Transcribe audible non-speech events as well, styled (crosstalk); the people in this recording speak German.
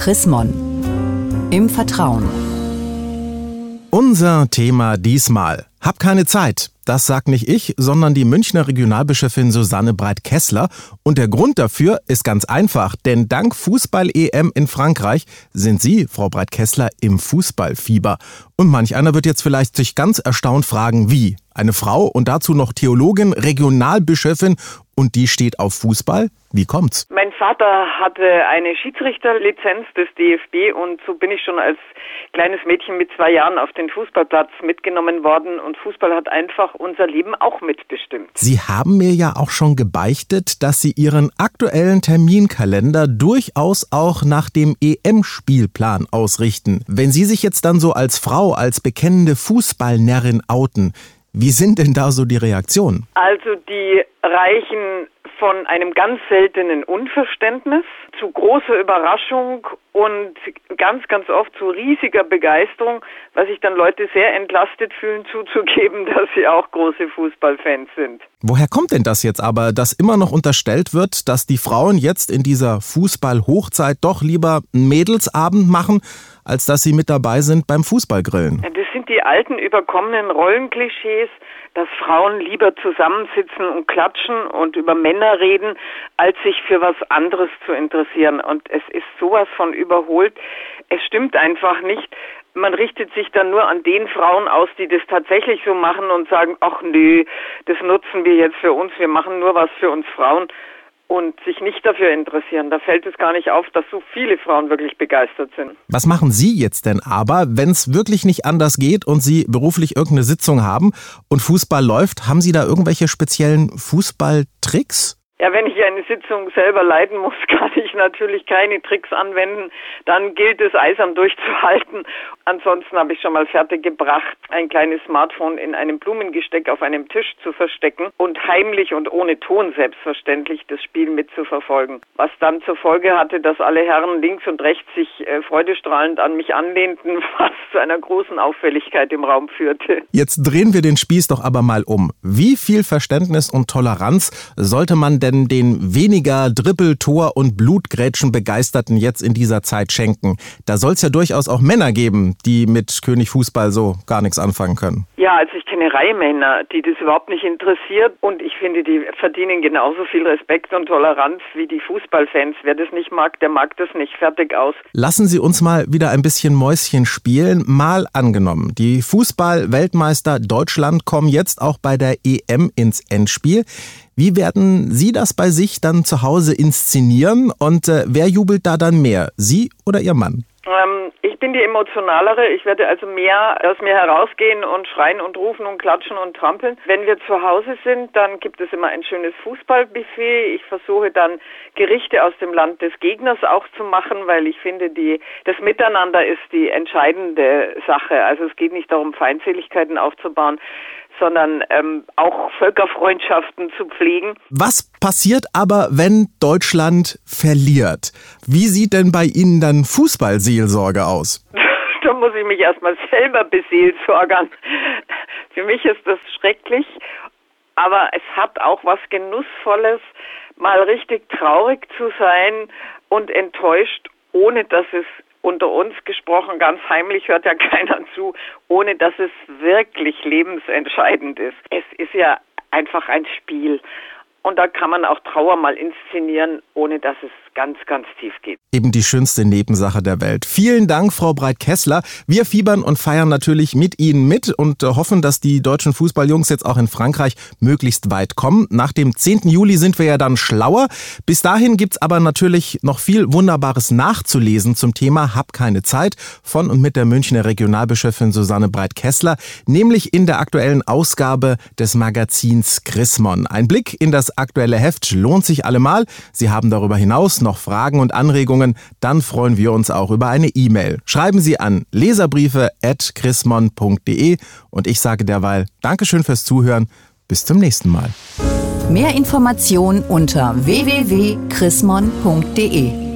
Chris Mon. Im Vertrauen. Unser Thema diesmal. Hab keine Zeit. Das sagt nicht ich, sondern die Münchner Regionalbischöfin Susanne Breit-Kessler. Und der Grund dafür ist ganz einfach, denn dank Fußball-EM in Frankreich sind Sie, Frau Breit-Kessler, im Fußballfieber. Und manch einer wird jetzt vielleicht sich ganz erstaunt fragen, wie? Eine Frau und dazu noch Theologin, Regionalbischöfin und die steht auf Fußball? Wie kommt's? Mein Vater hatte eine Schiedsrichterlizenz des DFB und so bin ich schon als kleines Mädchen mit zwei Jahren auf den Fußballplatz mitgenommen worden und Fußball hat einfach unser Leben auch mitbestimmt. Sie haben mir ja auch schon gebeichtet, dass Sie Ihren aktuellen Terminkalender durchaus auch nach dem EM-Spielplan ausrichten. Wenn Sie sich jetzt dann so als Frau, als bekennende Fußballnärrin outen, wie sind denn da so die Reaktionen? Also die reichen von einem ganz seltenen Unverständnis zu großer Überraschung und ganz, ganz oft zu riesiger Begeisterung, weil sich dann Leute sehr entlastet fühlen, (laughs) zuzugeben, dass sie auch große Fußballfans sind. Woher kommt denn das jetzt aber, dass immer noch unterstellt wird, dass die Frauen jetzt in dieser Fußball-Hochzeit doch lieber einen Mädelsabend machen, als dass sie mit dabei sind beim Fußballgrillen? Das sind die alten überkommenen Rollenklischees, dass Frauen lieber zusammensitzen und klatschen und über Männer reden, als sich für was anderes zu interessieren. Und es ist sowas von überholt. Es stimmt einfach nicht. Man richtet sich dann nur an den Frauen aus, die das tatsächlich so machen und sagen, ach nö, das nutzen wir jetzt für uns, wir machen nur was für uns Frauen und sich nicht dafür interessieren. Da fällt es gar nicht auf, dass so viele Frauen wirklich begeistert sind. Was machen Sie jetzt denn aber, wenn es wirklich nicht anders geht und Sie beruflich irgendeine Sitzung haben und Fußball läuft? Haben Sie da irgendwelche speziellen Fußballtricks? Ja, wenn ich eine Sitzung selber leiten muss, (laughs) kann ich natürlich keine Tricks anwenden. Dann gilt es, eisern durchzuhalten. Ansonsten habe ich schon mal fertiggebracht, ein kleines Smartphone in einem Blumengesteck auf einem Tisch zu verstecken und heimlich und ohne Ton selbstverständlich das Spiel mitzuverfolgen. Was dann zur Folge hatte, dass alle Herren links und rechts sich äh, freudestrahlend an mich anlehnten, (laughs) was zu einer großen Auffälligkeit im Raum führte. Jetzt drehen wir den Spieß doch aber mal um. Wie viel Verständnis und Toleranz sollte man denn denn den weniger Dribbel-, Tor- und Blutgrätschen-Begeisterten jetzt in dieser Zeit schenken? Da soll es ja durchaus auch Männer geben, die mit König Fußball so gar nichts anfangen können. Ja, also ich kenne Reihe Männer, die das überhaupt nicht interessiert und ich finde, die verdienen genauso viel Respekt und Toleranz wie die Fußballfans. Wer das nicht mag, der mag das nicht. Fertig aus. Lassen Sie uns mal wieder ein bisschen Mäuschen spielen. Mal angenommen, die Fußball-Weltmeister Deutschland kommen jetzt auch bei der EM ins Endspiel. Wie werden Sie das bei sich dann zu Hause inszenieren und äh, wer jubelt da dann mehr, Sie oder Ihr Mann? Ähm, bin die emotionalere. Ich werde also mehr aus mir herausgehen und schreien und rufen und klatschen und trampeln. Wenn wir zu Hause sind, dann gibt es immer ein schönes Fußballbuffet. Ich versuche dann Gerichte aus dem Land des Gegners auch zu machen, weil ich finde, die, das Miteinander ist die entscheidende Sache. Also es geht nicht darum, Feindseligkeiten aufzubauen, sondern ähm, auch Völkerfreundschaften zu pflegen. Was passiert aber, wenn Deutschland verliert? Wie sieht denn bei Ihnen dann Fußballseelsorge aus? (laughs) da muss ich mich erstmal selber beseelsorgern. Für mich ist das schrecklich, aber es hat auch was Genussvolles, mal richtig traurig zu sein und enttäuscht, ohne dass es unter uns gesprochen, ganz heimlich hört ja (laughs) keiner zu, ohne dass es wirklich lebensentscheidend ist. Es ist ja einfach ein Spiel. Und da kann man auch Trauer mal inszenieren, ohne dass es ganz, ganz tief geht. Eben die schönste Nebensache der Welt. Vielen Dank, Frau Breit-Kessler. Wir fiebern und feiern natürlich mit Ihnen mit und hoffen, dass die deutschen Fußballjungs jetzt auch in Frankreich möglichst weit kommen. Nach dem 10. Juli sind wir ja dann schlauer. Bis dahin gibt's aber natürlich noch viel Wunderbares nachzulesen zum Thema Hab keine Zeit von und mit der Münchner Regionalbischöfin Susanne Breit-Kessler, nämlich in der aktuellen Ausgabe des Magazins Chrismon. Ein Blick in das aktuelle Heft lohnt sich allemal. Sie haben darüber hinaus noch Fragen und Anregungen, dann freuen wir uns auch über eine E-Mail. Schreiben Sie an leserbriefe.chrismon.de und ich sage derweil Dankeschön fürs Zuhören. Bis zum nächsten Mal. Mehr Informationen unter www.chrismon.de